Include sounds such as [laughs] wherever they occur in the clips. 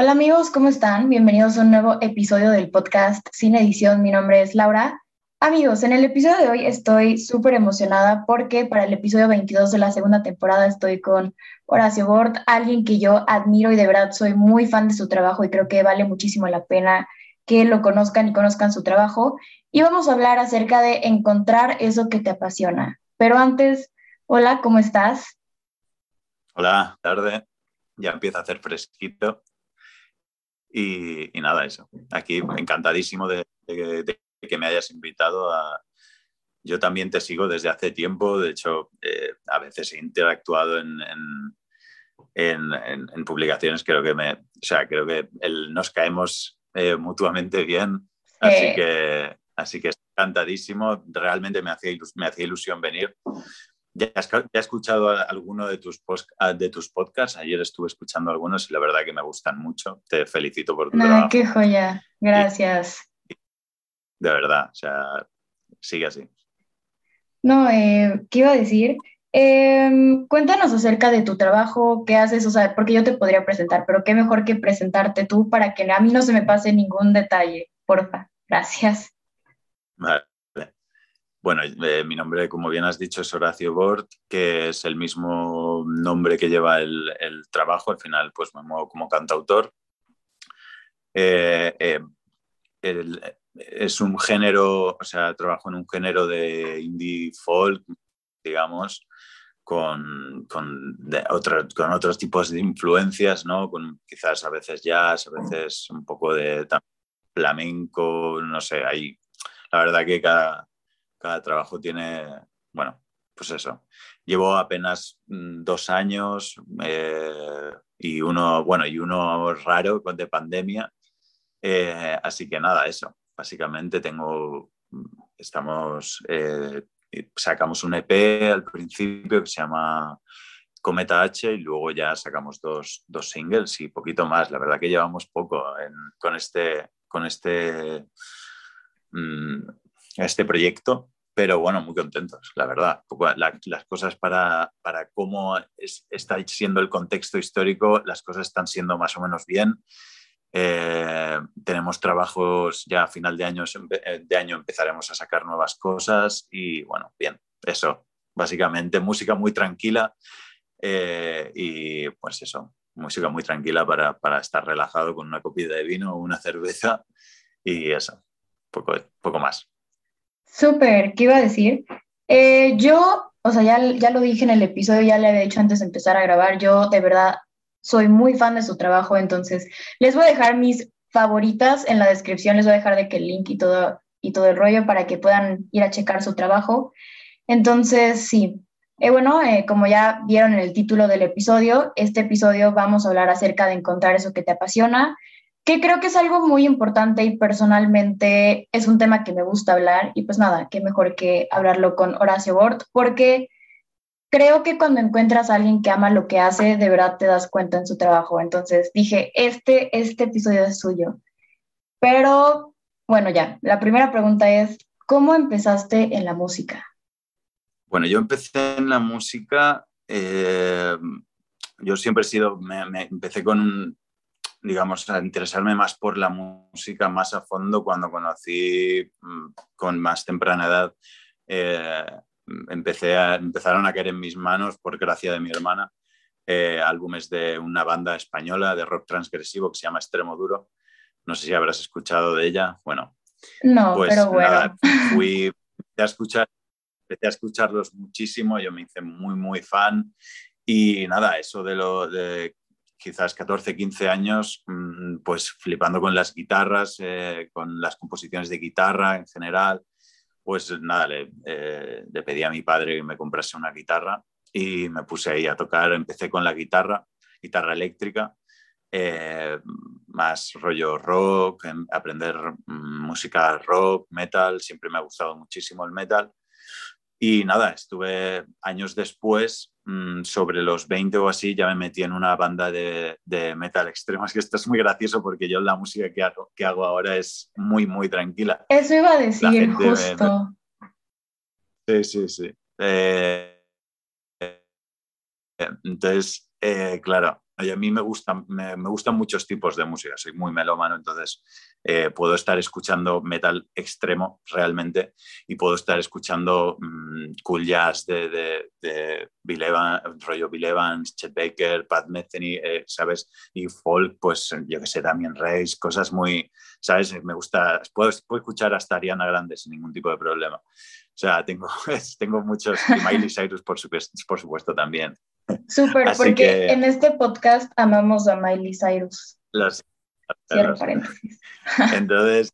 Hola amigos, ¿cómo están? Bienvenidos a un nuevo episodio del podcast Sin Edición. Mi nombre es Laura. Amigos, en el episodio de hoy estoy súper emocionada porque para el episodio 22 de la segunda temporada estoy con Horacio Bort, alguien que yo admiro y de verdad soy muy fan de su trabajo y creo que vale muchísimo la pena que lo conozcan y conozcan su trabajo. Y vamos a hablar acerca de encontrar eso que te apasiona. Pero antes, hola, ¿cómo estás? Hola, tarde. Ya empieza a hacer fresquito. Y, nada, eso. Aquí encantadísimo de, que me hayas invitado a... Yo también te sigo desde hace tiempo, de hecho, eh, a veces he interactuado en, en, publicaciones, creo que me, o sea, creo que nos caemos eh, mutuamente bien, así que, así que encantadísimo, realmente me hacía, me hacía ilusión venir ya has, escuchado alguno de tus, ah, de tus podcasts. Ayer estuve escuchando algunos y la verdad que me gustan mucho. Te felicito por tu trabajo. ¡Qué joya! Gracias. de verdad, o sea, sigue así. No, eh, ¿qué iba a decir? Em, cuéntanos acerca de tu trabajo, qué haces, o sea, porque yo te podría presentar, pero qué mejor que presentarte tú para que a mí no se me pase ningún detalle, porfa. Gracias. Vale. Bueno, eh, mi nombre, como bien has dicho, es Horacio Bort, que es el mismo nombre que lleva el, trabajo. Al final, pues me muevo como cantautor. Eh, eh, es un género, o sea, trabajo en un género de indie folk, digamos, con, con, con otros tipos de influencias, ¿no? Con quizás a veces jazz, a veces un poco de flamenco, no sé, ahí la verdad que cada, cada trabajo tiene, bueno, pues eso. Llevo apenas mm, dos años eh, y uno, bueno, y uno raro de pandemia. Eh, así que nada, eso. Básicamente tengo, estamos, eh, sacamos un EP al principio que se llama Cometa H y luego ya sacamos dos, dos singles y poquito más. La verdad que llevamos poco con este, con este mm, este proyecto, pero bueno, muy contentos, la verdad. las cosas para, para cómo está siendo el contexto histórico, las cosas están siendo más o menos bien. Eh, tenemos trabajos ya a final de año, de año empezaremos a sacar nuevas cosas y bueno, bien, eso, básicamente música muy tranquila eh, y pues eso, música muy tranquila para, para, estar relajado con una copita de vino o una cerveza y eso, poco, poco más. Súper, ¿qué iba a decir? Eh, yo, o sea, ya, ya lo dije en el episodio, ya le había dicho antes de empezar a grabar, yo de verdad soy muy fan de su trabajo, entonces les voy a dejar mis favoritas en la descripción, les voy a dejar de que el link y todo, y todo el rollo para que puedan ir a checar su trabajo. Entonces, sí. Eh, bueno, eh, como ya vieron en el título del episodio, este episodio vamos a hablar acerca de encontrar eso que te apasiona que creo que es algo muy importante y personalmente es un tema que me gusta hablar y pues nada, qué mejor que hablarlo con Horacio Bort, porque creo que cuando encuentras a alguien que ama lo que hace, de verdad te das cuenta en su trabajo. Entonces dije, este, este episodio es suyo. Pero bueno, ya, la primera pregunta es, ¿cómo empezaste en la música? Bueno, yo empecé en la música, eh, yo siempre he sido, me empecé con un, digamos, a interesarme más por la música más a fondo cuando conocí mm, con más temprana edad. Eh, empecé a, empezaron a caer en mis manos, por gracia de mi hermana, eh, álbumes de una banda española de rock transgresivo que se llama Extremo Duro. No sé si habrás escuchado de ella. Bueno, no, pues pero bueno. fui a escuchar, empecé a escucharlos muchísimo, yo me hice muy, muy fan. Y nada, eso de lo de quizás 14, 15 años, mm, pues flipando con las guitarras, eh, con las composiciones de guitarra en general, pues nada, le, eh, le, pedí a mi padre que me comprase una guitarra y me puse ahí a tocar, empecé con la guitarra, guitarra eléctrica, eh, más rollo rock, em, aprender mm, música rock, metal, siempre me ha gustado muchísimo el metal. Y nada, estuve años después Mm, sobre los 20 o así ya me metí en una banda de, metal extremo. Es [laughs] que esto es muy gracioso porque yo la música que hago, que hago ahora es muy, muy tranquila. Eso iba a decir justo. Sí, sí, sí. Eh, entonces, eh, claro, a mí me gustan, me, gustan muchos tipos de música, soy muy melómano, entonces eh, puedo estar escuchando metal extremo realmente y puedo estar escuchando mm, cool jazz de, de, Bill Evans, rollo Bill Evans, Chet Baker, Pat Metheny, eh, ¿sabes? Y folk, pues yo que sé, Damien Reis, cosas muy, ¿sabes? Me gusta, puedo, puedo escuchar hasta Ariana Grande sin ningún tipo de problema. O sea, tengo, [laughs] tengo muchos, y Miley Cyrus por supuesto también. Súper, porque en este podcast amamos a Miley Cyrus. Los, Cierro paréntesis. [laughs] Entonces,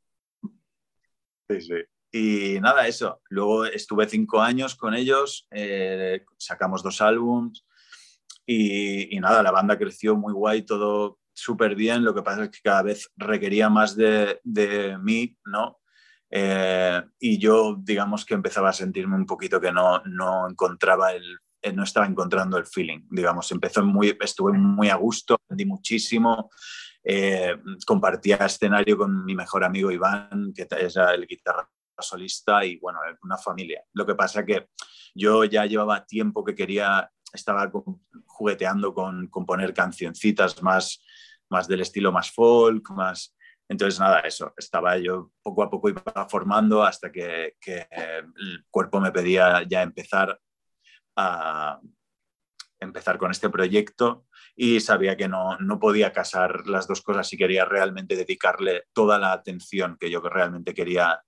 sí, sí. Y nada, eso. Luego estuve cinco años con ellos, eh, sacamos dos álbums y, nada, la banda creció muy guay, todo súper bien. Lo que pasa es que cada vez requería más de, de mí, ¿no? Eh, y yo, digamos que empezaba a sentirme un poquito que no, no encontraba el no estaba encontrando el feeling, digamos, empezó muy, estuve muy a gusto, aprendí muchísimo, eh, compartía escenario con mi mejor amigo Iván, que es el guitarra solista y bueno, una familia. Lo que pasa que yo ya llevaba tiempo que quería, estaba jugueteando con componer cancioncitas más, más del estilo más folk, más... Entonces, nada, eso, estaba yo poco a poco iba formando hasta que el cuerpo me pedía ya empezar a empezar con este proyecto y sabía que no, no podía casar las dos cosas y quería realmente dedicarle toda la atención que yo realmente quería,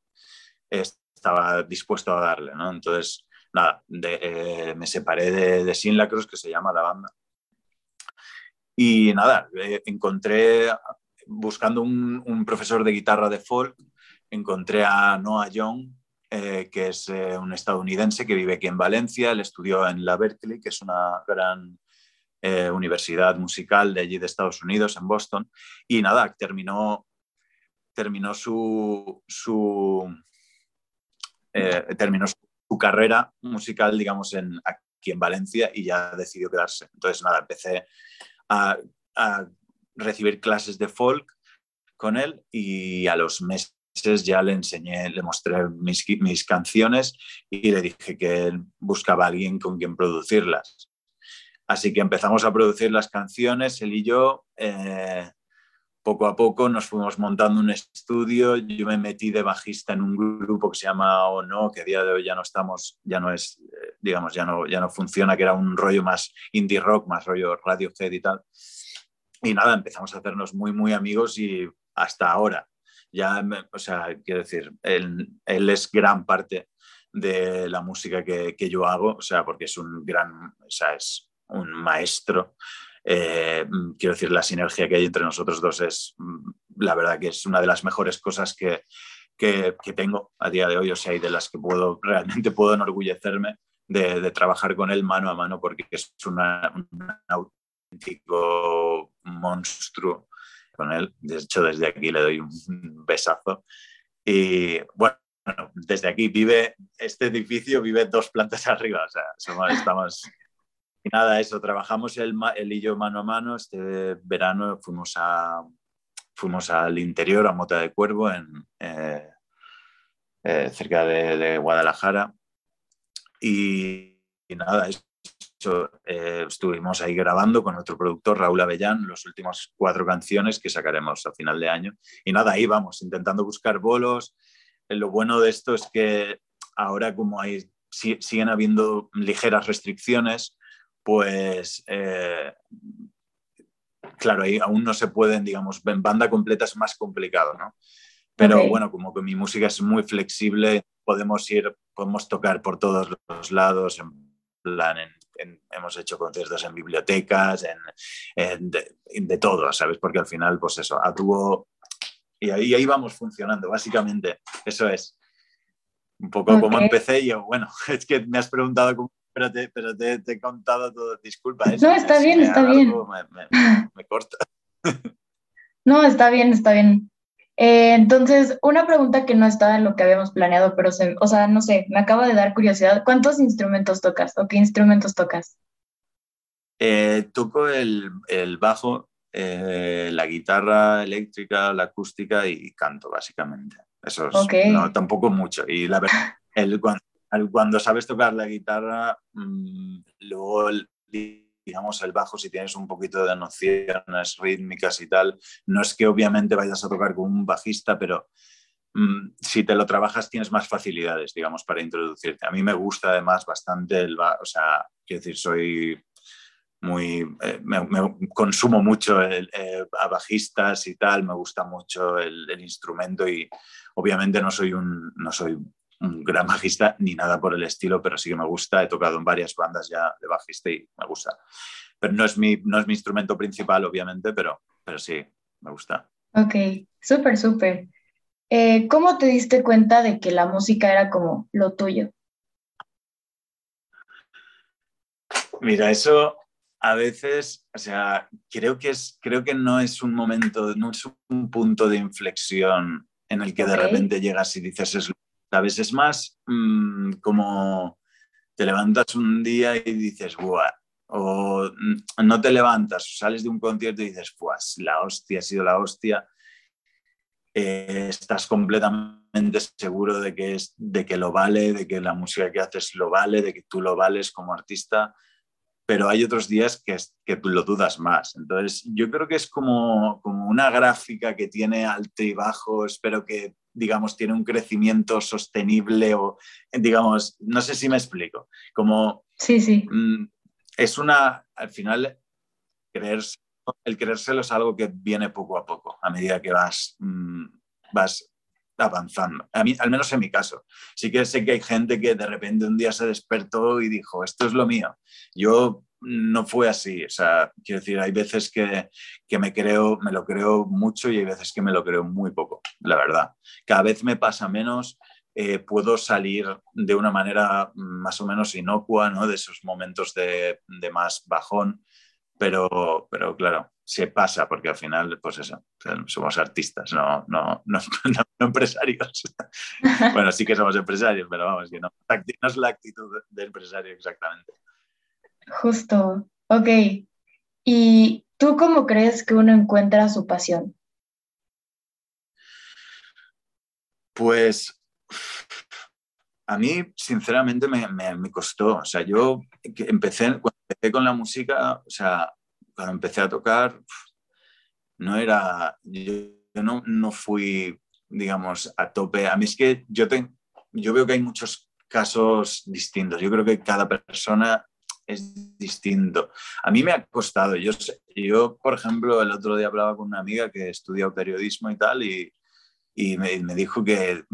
estaba dispuesto a darle. ¿no? Entonces, nada, eh, me separé de, de Sin La Cruz, que se llama la banda. Y nada, eh, encontré, buscando un, un, profesor de guitarra de folk, encontré a Noah Young, eh, que es eh, un estadounidense que vive aquí en Valencia. Él estudió en la Berkeley, que es una gran eh, universidad musical de allí de Estados Unidos, en Boston. Y nada, terminó, terminó su, terminó su carrera musical, digamos, en, aquí en Valencia y ya decidió quedarse. Entonces, nada, empecé a, a recibir clases de folk con él y a los meses ya le enseñé, le mostré mis, mis canciones y le dije que él buscaba alguien con quien producirlas. Así que empezamos a producir las canciones, él y yo. Eh, poco a poco nos fuimos montando un estudio. Yo me metí de bajista en un grupo que se llama O No, que a día de hoy ya no estamos, ya no es, eh, digamos, ya no, ya no funciona, que era un rollo más indie rock, más rollo Radiohead y tal. Y nada, empezamos a hacernos muy, muy amigos y hasta ahora ya, o sea, quiero decir, él, es gran parte de la música que, yo hago, o sea, porque es un gran, o sea, es un maestro. Eh, quiero decir, la sinergia que hay entre nosotros dos es, la verdad que es una de las mejores cosas que, que, tengo a día de hoy, o sea, y de las que puedo, [laughs] realmente puedo enorgullecerme de, trabajar con él mano a mano, porque es un auténtico monstruo con él. De hecho, desde aquí le doy un besazo. Y bueno, desde aquí vive, este edificio vive dos plantas [laughs] arriba, o sea, estamos... Y nada, eso, trabajamos él, y yo mano a mano. Este verano fuimos, a, fuimos al interior, a Mota de Cuervo, en, eh, eh, cerca de, Guadalajara. Y, y nada, eso, eh, estuvimos ahí grabando con nuestro productor Raúl Avellán los últimos cuatro canciones que sacaremos a final de año. Y nada, ahí vamos, intentando buscar bolos. Eh, lo bueno de esto es que ahora como hay, siguen habiendo ligeras restricciones, pues eh, claro, ahí aún no se pueden, digamos, en banda completa es más complicado, ¿no? Pero bueno, como que mi música es muy flexible, podemos ir, podemos tocar por todos los lados, en plan, en hemos hecho conciertos en bibliotecas, en, de, todo, ¿sabes? Porque al final, pues eso, tuvo... Y ahí, ahí vamos funcionando, básicamente. Eso es. Un poco como empecé yo. Bueno, [laughs] es que me has preguntado cómo pero te, pero te, he contado todo. Disculpa. no, está bien, está bien. me corta. no, está bien, está bien. Eh, entonces, una pregunta que no estaba en lo que habíamos planeado, pero, se, o sea, no sé, me acaba de dar curiosidad. ¿Cuántos instrumentos tocas o qué instrumentos tocas? Eh, toco el, el bajo, eh, la guitarra eléctrica, la acústica y canto, básicamente. Eso es, no, tampoco mucho. Y la verdad, [laughs] el, cuando, cuando sabes tocar la guitarra, mmm, luego digamos, el bajo, si tienes un poquito de nociones rítmicas y tal, no es que obviamente vayas a tocar con un bajista, pero mm, si te lo trabajas tienes más facilidades, digamos, para introducirte. A mí me gusta además bastante el bajo, o sea, quiero decir, soy muy, eh, me, consumo mucho eh, a bajistas y tal, me gusta mucho el, el, instrumento y obviamente no soy un, no soy un gran bajista ni nada por el estilo, pero sí que me gusta. He tocado en varias bandas ya de bajista y me gusta. Pero no es mi, no es mi instrumento principal, obviamente, pero, pero sí, me gusta. Ok, súper, súper. Eh, ¿Cómo te diste cuenta de que la música era como lo tuyo? Mira, eso a veces, o sea, creo que, es, creo que no es un momento, no es un punto de inflexión en el que de repente llegas y dices, es Es más mm, como te levantas un día y dices, ¡buah! O mm, no te levantas, sales de un concierto y dices, pues la hostia ha sido la hostia. Eh, estás completamente seguro de que, es, de que lo vale, de que la música que haces lo vale, de que tú lo vales como artista, pero hay otros días que, que lo dudas más. Entonces, yo creo que es como, como una gráfica que tiene alto y bajo, espero que digamos, tiene un crecimiento sostenible o, digamos, no sé si me explico, como... Sí, sí. Mm, es una, al final, creerse, el creérselo es algo que viene poco a poco, a medida que vas, mm, vas avanzando. A mí, al menos en mi caso. Sí que sé que hay gente que de repente un día se despertó y dijo, esto es lo mío. Yo no fue así. O sea, quiero decir, hay veces que, me creo, me lo creo mucho y hay veces que me lo creo muy poco, la verdad. Cada vez me pasa menos. Eh, puedo salir de una manera más o menos inocua, ¿no? De esos momentos de, más bajón, pero, pero claro, se pasa porque al final, pues eso, somos artistas, no, no, no, empresarios. [laughs] bueno, sí que somos empresarios, pero vamos, que no, no es la actitud de empresario exactamente. Justo, ok. ¿Y tú cómo crees que uno encuentra su pasión? Pues a mí, sinceramente, me, costó. O sea, yo empecé, cuando empecé con la música, o sea, cuando empecé a tocar, no era, yo, no, no, fui, digamos, a tope. A mí es que yo, yo veo que hay muchos casos distintos. Yo creo que cada persona es distinto. A mí me ha costado. Yo, yo, por ejemplo, el otro día hablaba con una amiga que estudia periodismo y tal, y, y me, dijo que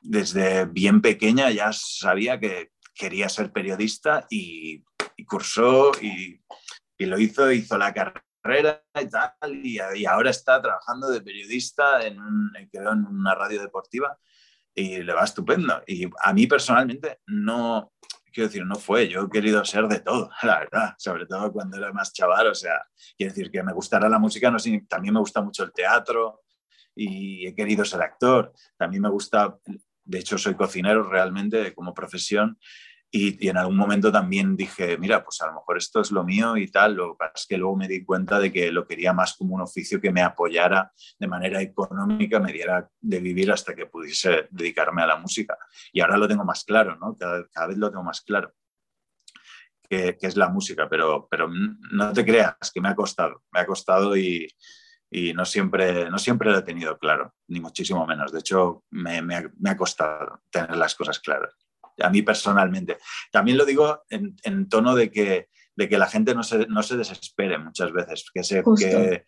desde bien pequeña ya sabía que quería ser periodista y, cursó y, y, lo hizo, hizo la carrera y tal, y, y ahora está trabajando de periodista en, un, en una radio deportiva y le va estupendo. Y a mí personalmente no, quiero decir, no fue, yo he querido ser de todo, [laughs] la verdad, sobre todo cuando era más chaval, o sea, quiero decir que me gustará la música, no sé, también me gusta mucho el teatro y he querido ser actor, también me gusta, de hecho soy cocinero realmente como profesión y, en algún momento también dije, mira, pues a lo mejor esto es lo mío y tal. Lo que pasa es que luego me di cuenta de que lo quería más como un oficio que me apoyara de manera económica, me diera de vivir hasta que pudiese dedicarme a la música. Y ahora lo tengo más claro, ¿no? Cada, cada vez lo tengo más claro. Que, que, es la música, pero, pero no te creas que me ha costado, me ha costado y, y no siempre, no siempre lo he tenido claro, ni muchísimo menos. De hecho, me, me, ha, me ha costado tener las cosas claras a mí personalmente. También lo digo en, tono de que, de que la gente no se, no se desespere muchas veces, que, se, que,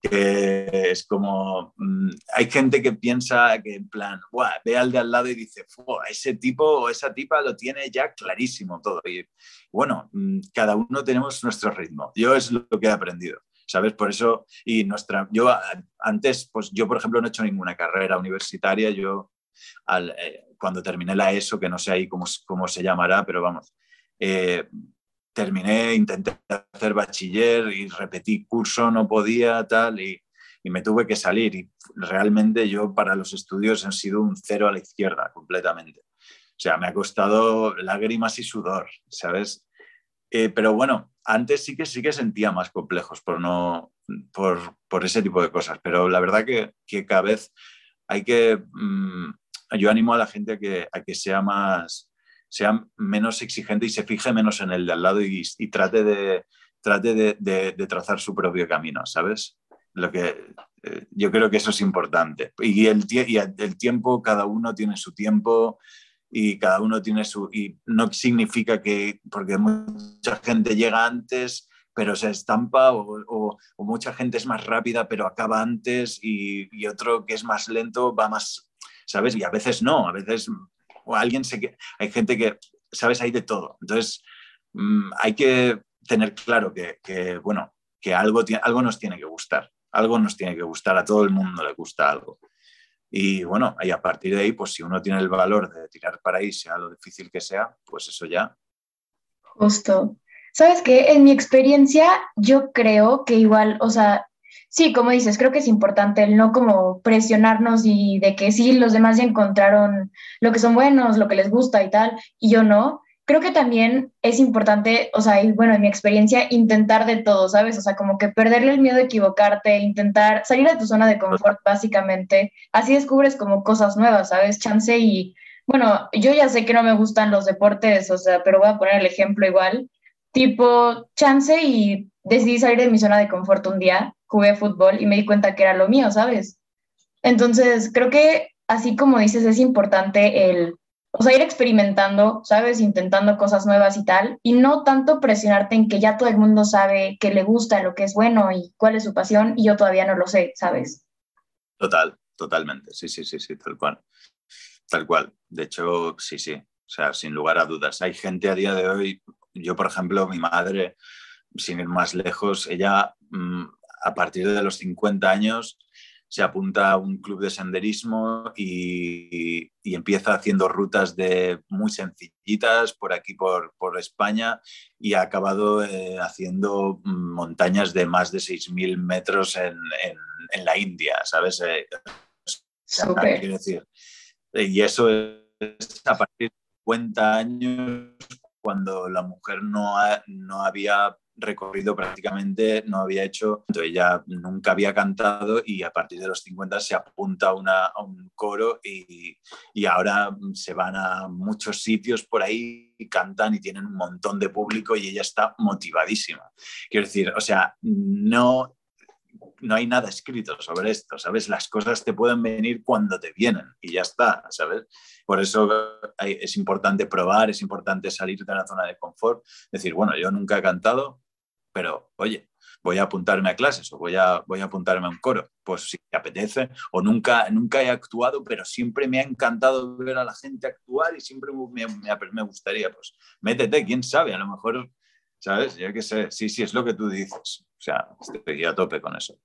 que, es como, mm, hay gente que piensa que en plan, ve al de al lado y dice, ese tipo o esa tipa lo tiene ya clarísimo todo. Y bueno, mm, cada uno tenemos nuestro ritmo. Yo es lo que he aprendido. ¿sabes? Por eso, y nuestra, yo antes, pues yo por ejemplo no he hecho ninguna carrera universitaria, yo al, eh, cuando terminé la ESO, que no sé ahí cómo, cómo se llamará, pero vamos, eh, terminé, intenté hacer bachiller y repetí curso, no podía, tal, y, y, me tuve que salir. Y realmente yo para los estudios he sido un cero a la izquierda, completamente. O sea, me ha costado lágrimas y sudor, ¿sabes? Eh, pero bueno, antes sí que sí que sentía más complejos por, no, por, por ese tipo de cosas, pero la verdad que, que cada vez hay que... Mm, yo animo a la gente a que, a que sea más, sea menos exigente y se fije menos en el de al lado y, trate, de, trate de, trazar su propio camino, ¿sabes? Lo que, eh, yo creo que eso es importante. Y el, tiempo, cada uno tiene su tiempo y cada uno tiene su... Y no significa que, porque mucha gente llega antes, pero se estampa, o, mucha gente es más rápida, pero acaba antes, y, y, otro que es más lento va más, ¿sabes? Y a veces no, a veces o alguien se... Hay gente que, ¿sabes? Hay de todo. Entonces, mm, hay que tener claro que, que bueno, que algo, algo nos tiene que gustar, algo nos tiene que gustar, a todo el mundo le gusta algo. Y bueno, y a partir de ahí, pues si uno tiene el valor de tirar para ahí, sea lo difícil que sea, pues eso ya. Justo. ¿Sabes qué? En mi experiencia, yo creo que igual, o sea, sí, como dices, creo que es importante el no como presionarnos y de que sí, los demás ya encontraron lo que son buenos, lo que les gusta y tal, y yo no creo que también es importante, o sea, y bueno, en mi experiencia, intentar de todo, ¿sabes? O sea, como que perderle el miedo a equivocarte, intentar salir de tu zona de confort, básicamente. Así descubres como cosas nuevas, ¿sabes? Chance y, bueno, yo ya sé que no me gustan los deportes, o sea, pero voy a poner el ejemplo igual. Tipo, chance y decidí salir de mi zona de confort un día, jugué fútbol y me di cuenta que era lo mío, ¿sabes? Entonces, creo que así como dices, es importante el o sea, ir experimentando, ¿sabes? Intentando cosas nuevas y tal, y no tanto presionarte en que ya todo el mundo sabe que le gusta, lo que es bueno y cuál es su pasión, y yo todavía no lo sé, ¿sabes? Total, totalmente, sí, sí, sí, sí, tal cual. Tal cual. De hecho, sí, sí, o sea, sin lugar a dudas. Hay gente a día de hoy, yo por ejemplo, mi madre, sin ir más lejos, ella mm, a partir de los 50 años se apunta a un club de senderismo y, empieza haciendo rutas de muy sencillitas por aquí, por, España, y ha acabado eh, haciendo montañas de más de 6.000 metros en, la India, ¿sabes? Eh, quiero decir, y eso es a partir de 50 años cuando la mujer no, no había recorrido prácticamente no había hecho, ella nunca había cantado y a partir de los 50 se apunta a, un coro y, y, ahora se van a muchos sitios por ahí y cantan y tienen un montón de público y ella está motivadísima. Quiero decir, o sea, no, no hay nada escrito sobre esto, ¿sabes? Las cosas te pueden venir cuando te vienen y ya está, ¿sabes? Por eso es importante probar, es importante salir de la zona de confort, decir, bueno, yo nunca he cantado, pero oye, voy a apuntarme a clases o voy a, voy a apuntarme a un coro, pues si te apetece, o nunca, nunca he actuado, pero siempre me ha encantado ver a la gente actuar y siempre me, me, gustaría, pues métete, quién sabe, a lo mejor, ¿sabes? Ya que sé, sí, sí, es lo que tú dices, o sea, estoy a tope con eso.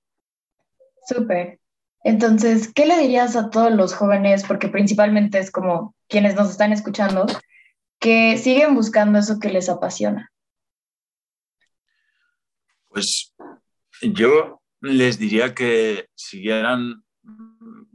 Súper. Entonces, ¿qué le dirías a todos los jóvenes, porque principalmente es como quienes nos están escuchando, que siguen buscando eso que les apasiona? Pues yo les diría que siguieran,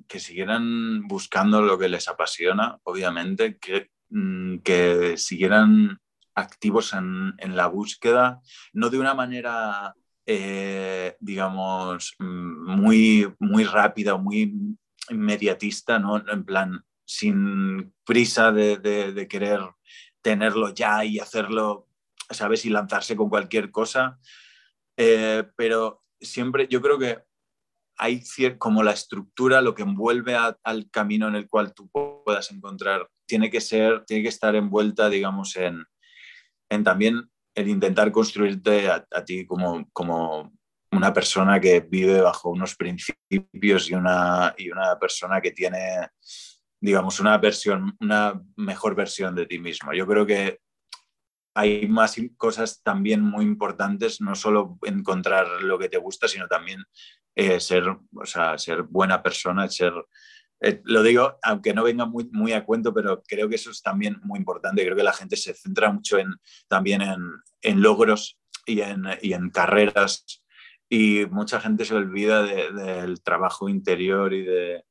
que siguieran buscando lo que les apasiona, obviamente, que, mm, que siguieran activos en, la búsqueda, no de una manera, eh, digamos, mm, muy, muy rápida muy inmediatista, ¿no? En plan, sin prisa de, de querer tenerlo ya y hacerlo, ¿sabes? Y lanzarse con cualquier cosa, eh, pero siempre yo creo que hay como la estructura, lo que envuelve al camino en el cual tú puedas encontrar, tiene que ser, tiene que estar envuelta, digamos, en, en también el intentar construirte a, ti como, como una persona que vive bajo unos principios y una, y una persona que tiene, digamos, una versión, una mejor versión de ti mismo. Yo creo que hay más cosas también muy importantes, no solo encontrar lo que te gusta, sino también eh, ser, o sea, ser buena persona, ser... Eh, lo digo, aunque no venga muy, muy a cuento, pero creo que eso es también muy importante. Creo que la gente se centra mucho en, también en, en logros y en, y en, carreras y mucha gente se olvida del trabajo interior y de,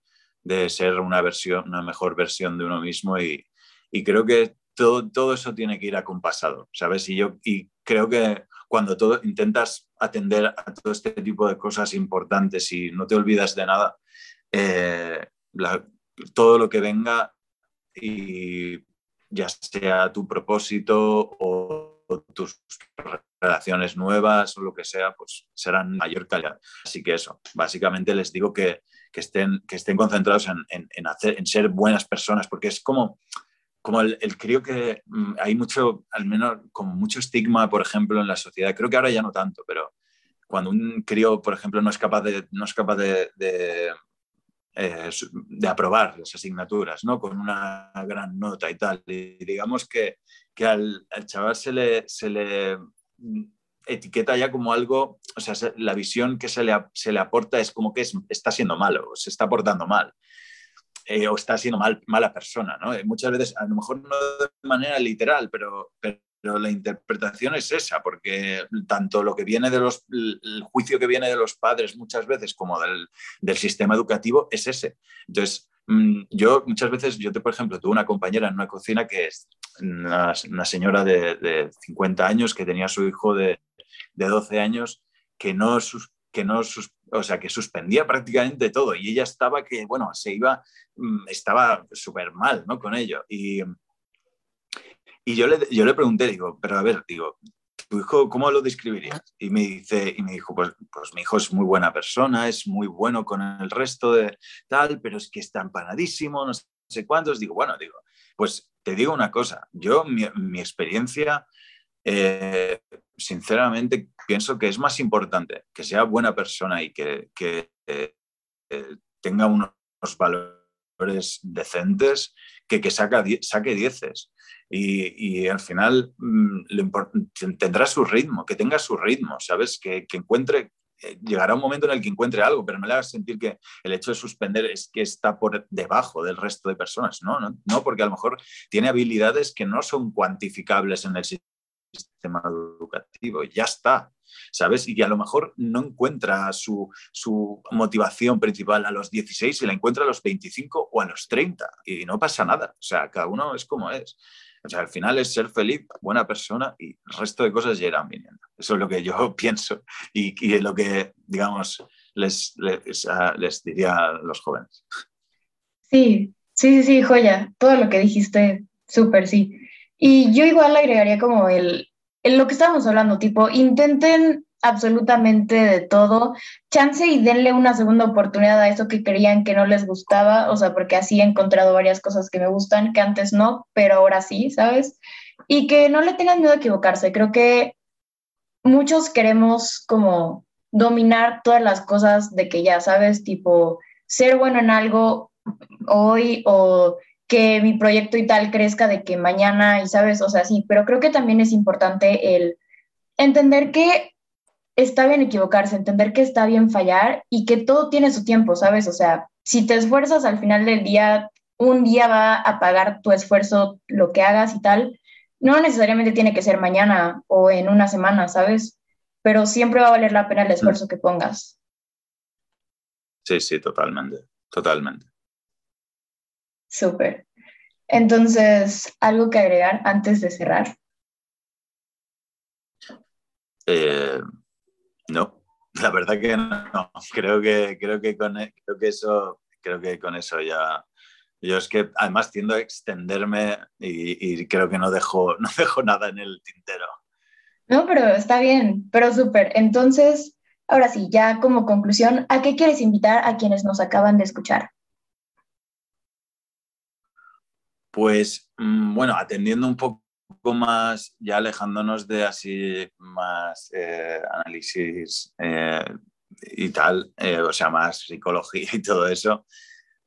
de, ser una, versión, una mejor versión de uno mismo y, y creo que todo, todo eso tiene que ir acompasado, ¿sabes? Y yo y creo que cuando todo, intentas atender a todo este tipo de cosas importantes y no te olvidas de nada, eh, todo lo que venga y ya sea tu propósito o, tus relaciones nuevas o lo que sea, pues serán mayor calidad. Así que eso, básicamente les digo que, estén, que estén concentrados en, hacer, en ser buenas personas, porque es como, como el, creo que mm, hay mucho, al menos como mucho estigma, por ejemplo, en la sociedad. Creo que ahora ya no tanto, pero cuando un crío, por ejemplo, no es capaz de, no es capaz de, eh, de aprobar las asignaturas, ¿no? Con una gran nota y tal. Y digamos que, que al, chaval se le, se le etiqueta ya como algo, o sea, la visión que se le, se le aporta es como que es, está siendo malo, se está portando mal. Eh, o está siendo mal, mala persona, ¿no? Eh, muchas veces, a lo mejor no de manera literal, pero, pero la interpretación es esa, porque tanto lo que viene de los, el juicio que viene de los padres muchas veces como del, del sistema educativo es ese. Entonces, mm, yo muchas veces, yo te, por ejemplo, tuve una compañera en una cocina que es una, señora de, de, 50 años que tenía su hijo de, de 12 años que no, que no o sea, que suspendía prácticamente todo y ella estaba que, bueno, se iba, mm, estaba súper mal, ¿no? Con ello. Y, y yo le, yo le pregunté, digo, pero a ver, digo, ¿tu hijo cómo lo describirías? Y me, dice, y me dijo, pues, pues mi hijo es muy buena persona, es muy bueno con el resto de tal, pero es que está empanadísimo, no sé cuántos. Digo, bueno, digo, pues te digo una cosa, yo mi, mi experiencia, eh, sinceramente, pienso que es más importante que sea buena persona y que, que eh, tenga unos valores decentes que que saca, saque dieces y, al final mm, tendrá su ritmo, que tenga su ritmo, ¿sabes? Que, encuentre, eh, llegará un momento en el que encuentre algo, pero no le hagas sentir que el hecho de suspender es que está por debajo del resto de personas, no, no, no porque a lo mejor tiene habilidades que no son cuantificables en el sistema educativo, ya está, ¿sabes? Y que a lo mejor no encuentra su, su, motivación principal a los 16 y la encuentra a los 25 o a los 30 y no pasa nada, o sea, cada uno es como es. O sea, al final es ser feliz, buena persona y el resto de cosas ya irán viniendo. Eso es lo que yo [laughs] pienso y, y lo que, digamos, les, les, les, diría a los jóvenes. Sí, sí, sí, joya. Todo lo que dijiste, súper, sí. Y yo igual agregaría como el, el, lo que estábamos hablando, tipo, intenten absolutamente de todo. Chance y denle una segunda oportunidad a eso que creían que no les gustaba, o sea, porque así he encontrado varias cosas que me gustan, que antes no, pero ahora sí, ¿sabes? Y que no le tengan miedo a equivocarse. Creo que muchos queremos como dominar todas las cosas de que ya sabes, tipo, ser bueno en algo hoy o que mi proyecto y tal crezca de que mañana y sabes, o sea, sí, pero creo que también es importante el entender que está bien equivocarse, entender que está bien fallar y que todo tiene su tiempo, ¿sabes? O sea, si te esfuerzas al final del día, un día va a pagar tu esfuerzo lo que hagas y tal. No necesariamente tiene que ser mañana o en una semana, ¿sabes? Pero siempre va a valer la pena el esfuerzo que pongas. Sí, sí, totalmente, totalmente. Súper. Entonces, ¿algo que agregar antes de cerrar? Eh, no, [laughs] la verdad que no. Creo que, creo que, con, e, creo que eso, creo que con eso ya. Yo es que además tiendo a extenderme y, creo que no dejo, [laughs] no dejo nada en el tintero. No, pero está bien, pero súper. Entonces, ahora sí, ya como conclusión, ¿a qué quieres invitar a quienes nos acaban de escuchar? Pues mm, bueno, atendiendo un poco más, ya alejándonos de así más eh, análisis eh, y tal, eh, o sea, más psicología y todo eso,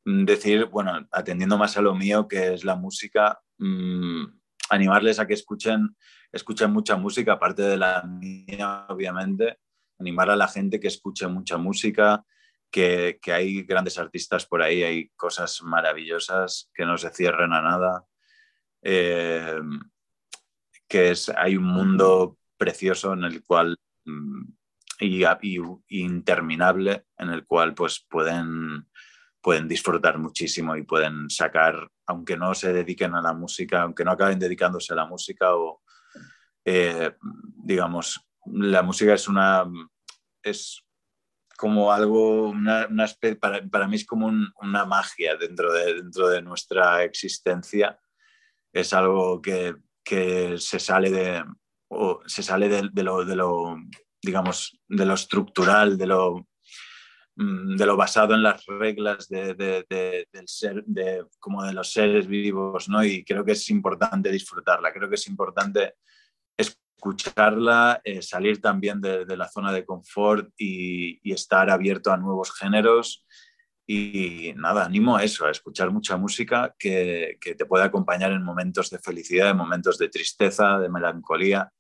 mm, decir, bueno, atendiendo más a lo mío, que es la música, mm, animarles a que escuchen, escuchen mucha música, aparte de la mía, obviamente, animar a la gente que escuche mucha música, que, hay grandes artistas por ahí, hay cosas maravillosas que no se cierren a nada. Eh, que es, hay un mundo precioso en el cual mm, y, interminable en el cual pues pueden, pueden disfrutar muchísimo y pueden sacar, aunque no se dediquen a la música, aunque no acaben dedicándose a la música o eh, digamos, la música es una es como algo, una, para, para, mí es como una magia dentro de, dentro de nuestra existencia es algo que, se sale de, se sale de, lo, de, lo, digamos, de lo estructural, de lo, mm, de lo basado en las reglas del ser, de, como de los seres vivos, ¿no? Y creo que es importante disfrutarla, creo que es importante escucharla, eh, salir también de, la zona de confort y, estar abierto a nuevos géneros. Y nada, animo a eso, a escuchar mucha música que, te puede acompañar en momentos de felicidad, en momentos de tristeza, de melancolía,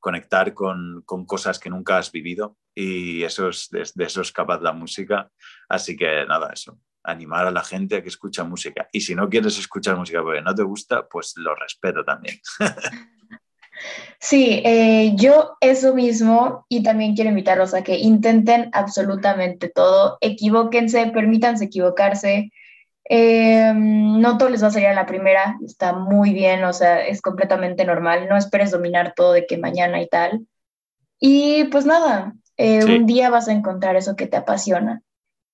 conectar con, cosas que nunca has vivido y eso es, de, de, eso es capaz la música. Así que nada, eso, animar a la gente a que escucha música. Y si no quieres escuchar música porque no te gusta, pues lo respeto también. [laughs] Sí, eh, yo eso mismo y también quiero invitarlos a que intenten absolutamente todo, equivóquense, permítanse equivocarse. Eh, no todo les va a salir a la primera, está muy bien, o sea, es completamente normal, no esperes dominar todo de que mañana y tal. Y pues nada, eh, un día vas a encontrar eso que te apasiona.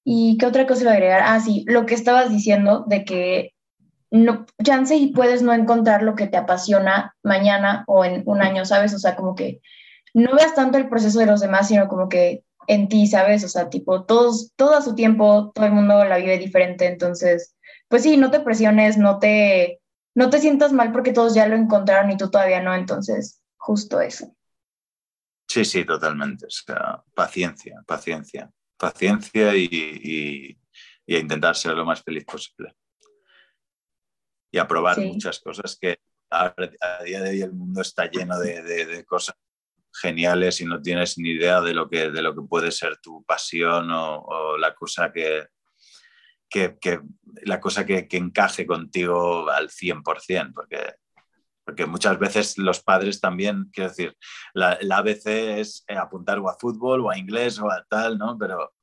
¿Y qué otra cosa iba a agregar? Ah, sí, lo que estabas diciendo de que no, chance y puedes no encontrar lo que te apasiona mañana o en un año, ¿sabes? O sea, como que no veas tanto el proceso de los demás, sino como que en ti, ¿sabes? O sea, tipo, todos, todo a su tiempo, todo el mundo la vive diferente, entonces, pues sí, no te presiones, no te, no te sientas mal porque todos ya lo encontraron y tú todavía no, entonces, justo eso. Sí, sí, totalmente. O sea, paciencia, paciencia, paciencia y, y, y intentar ser lo más feliz posible y a probar muchas cosas que a, día de hoy el mundo está lleno de, cosas geniales y no tienes ni idea de lo que, de lo que puede ser tu pasión o, la cosa que, que, la cosa que, encaje contigo al 100%, porque, porque muchas veces los padres también, quiero decir, la, la ABC es apuntar o a fútbol o a inglés o a tal, ¿no? Pero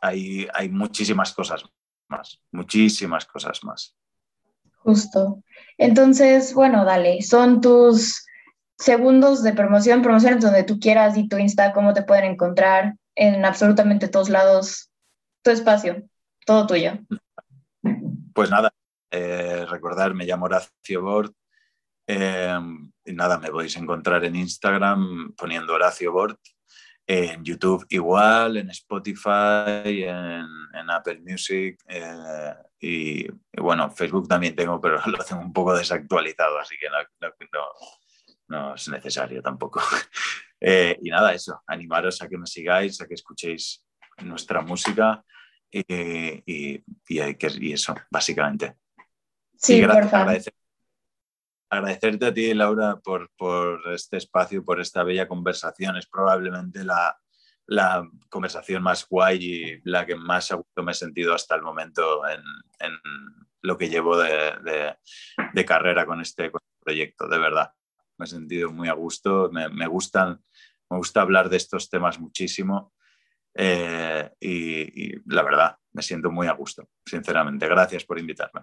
hay, hay muchísimas cosas más, muchísimas cosas más. Justo. Entonces, bueno, dale, son tus segundos de promoción, promoción donde tú quieras y tu Insta, cómo te pueden encontrar en absolutamente todos lados, tu espacio, todo tuyo. Pues nada, eh, recordar, me llamo Horacio Bort. Eh, y nada, me podéis encontrar en Instagram poniendo Horacio Bort en YouTube igual, en Spotify, en, Apple Music eh, y, bueno, Facebook también tengo, pero [laughs] lo tengo un poco desactualizado, así que no, es necesario tampoco. [laughs] Eh, y nada, eso, animaros a que me sigáis, a que escuchéis nuestra música y, y, y eso, básicamente. Sí, por favor agradecerte a ti, Laura, por, este espacio, por esta bella conversación. Es probablemente la, conversación más guay y la que más a gusto me he sentido hasta el momento en, lo que llevo de, carrera con este, proyecto, de verdad. Me he sentido muy a gusto, me, gustan, me gusta hablar de estos temas muchísimo eh, y la verdad, me siento muy a gusto, sinceramente. Gracias por invitarme.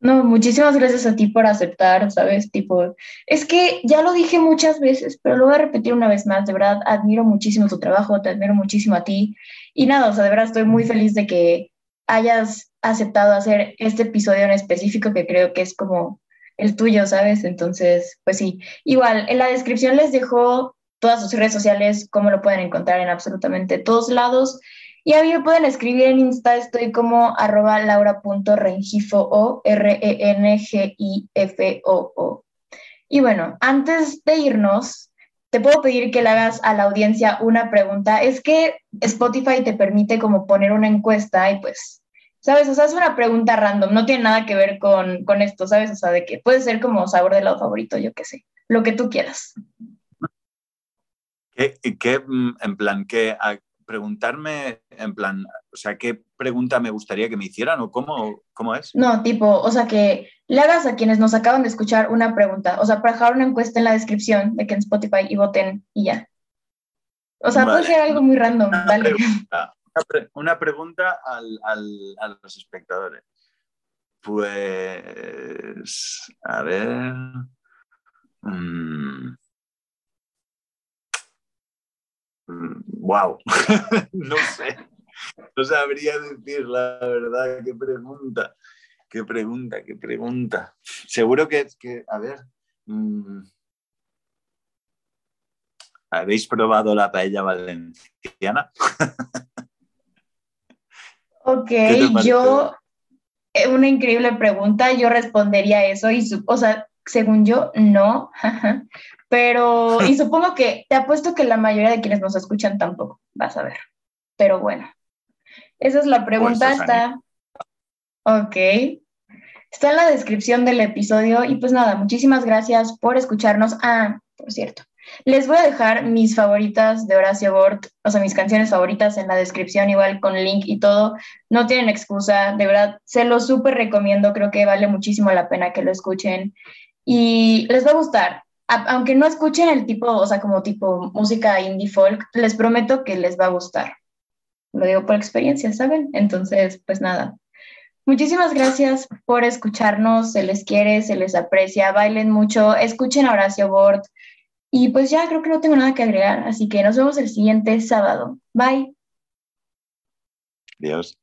No, muchísimas gracias a ti por aceptar, ¿sabes? Tipo, es que ya lo dije muchas veces, pero lo voy a repetir una vez más, de verdad, admiro muchísimo tu trabajo, te admiro muchísimo a ti. Y nada, o sea, de verdad estoy muy feliz de que hayas aceptado hacer este episodio en específico, que creo que es como el tuyo, ¿sabes? Entonces, pues sí. Igual, en la descripción les dejo todas sus redes sociales, cómo lo pueden encontrar en absolutamente todos lados. Y a mí me pueden escribir en Insta, estoy como arroba laura.rengifo o R-E-N-G-I-F-O-O. Y bueno, antes de irnos, te puedo pedir que le hagas a la audiencia una pregunta. Es que Spotify te permite como poner una encuesta y pues, ¿sabes? O sea, es una pregunta random, no tiene nada que ver con, con esto, ¿sabes? O sea, de que puede ser como sabor de lado favorito, yo qué sé, lo que tú quieras. ¿Qué, qué mm, en plan, qué, preguntarme en plan, o sea, ¿qué pregunta me gustaría que me hicieran o cómo, cómo es? No, tipo, o sea, que le hagas a quienes nos acaban de escuchar una pregunta, o sea, para dejar una encuesta en la descripción de que en Spotify y voten y ya. O sea, puede ser algo muy random, una dale. Pregunta, una, pregunta al, al, a los espectadores. Pues, a ver. Mmm, wow, [laughs] no sé, no sabría decir la verdad, qué pregunta. Qué pregunta, qué pregunta. Seguro que, que a ver, mm, ¿habéis probado la paella valenciana? [laughs] ok, yo, eh, una increíble pregunta, yo respondería eso y, o sea, según yo, no, [laughs] pero, [laughs] y supongo que, te apuesto que la mayoría de quienes nos escuchan tampoco, vas a ver, pero bueno, esa es la pregunta, pues, está... Ok. Está en la descripción del episodio y pues nada, muchísimas gracias por escucharnos. Ah, por cierto, les voy a dejar mis favoritas de Horacio Bort, o sea, mis canciones favoritas en la descripción, igual con link y todo. No tienen excusa, de verdad, se lo súper recomiendo, creo que vale muchísimo la pena que lo escuchen y les va a gustar. aunque no escuchen el tipo, o sea, como tipo música indie folk, les prometo que les va a gustar. Lo digo por experiencia, ¿saben? Entonces, pues nada, Muchísimas gracias por escucharnos, se les quiere, se les aprecia, bailen mucho, escuchen a Horacio Bort y pues ya creo que no tengo nada que agregar, así que nos vemos el siguiente sábado. Bye. Adiós.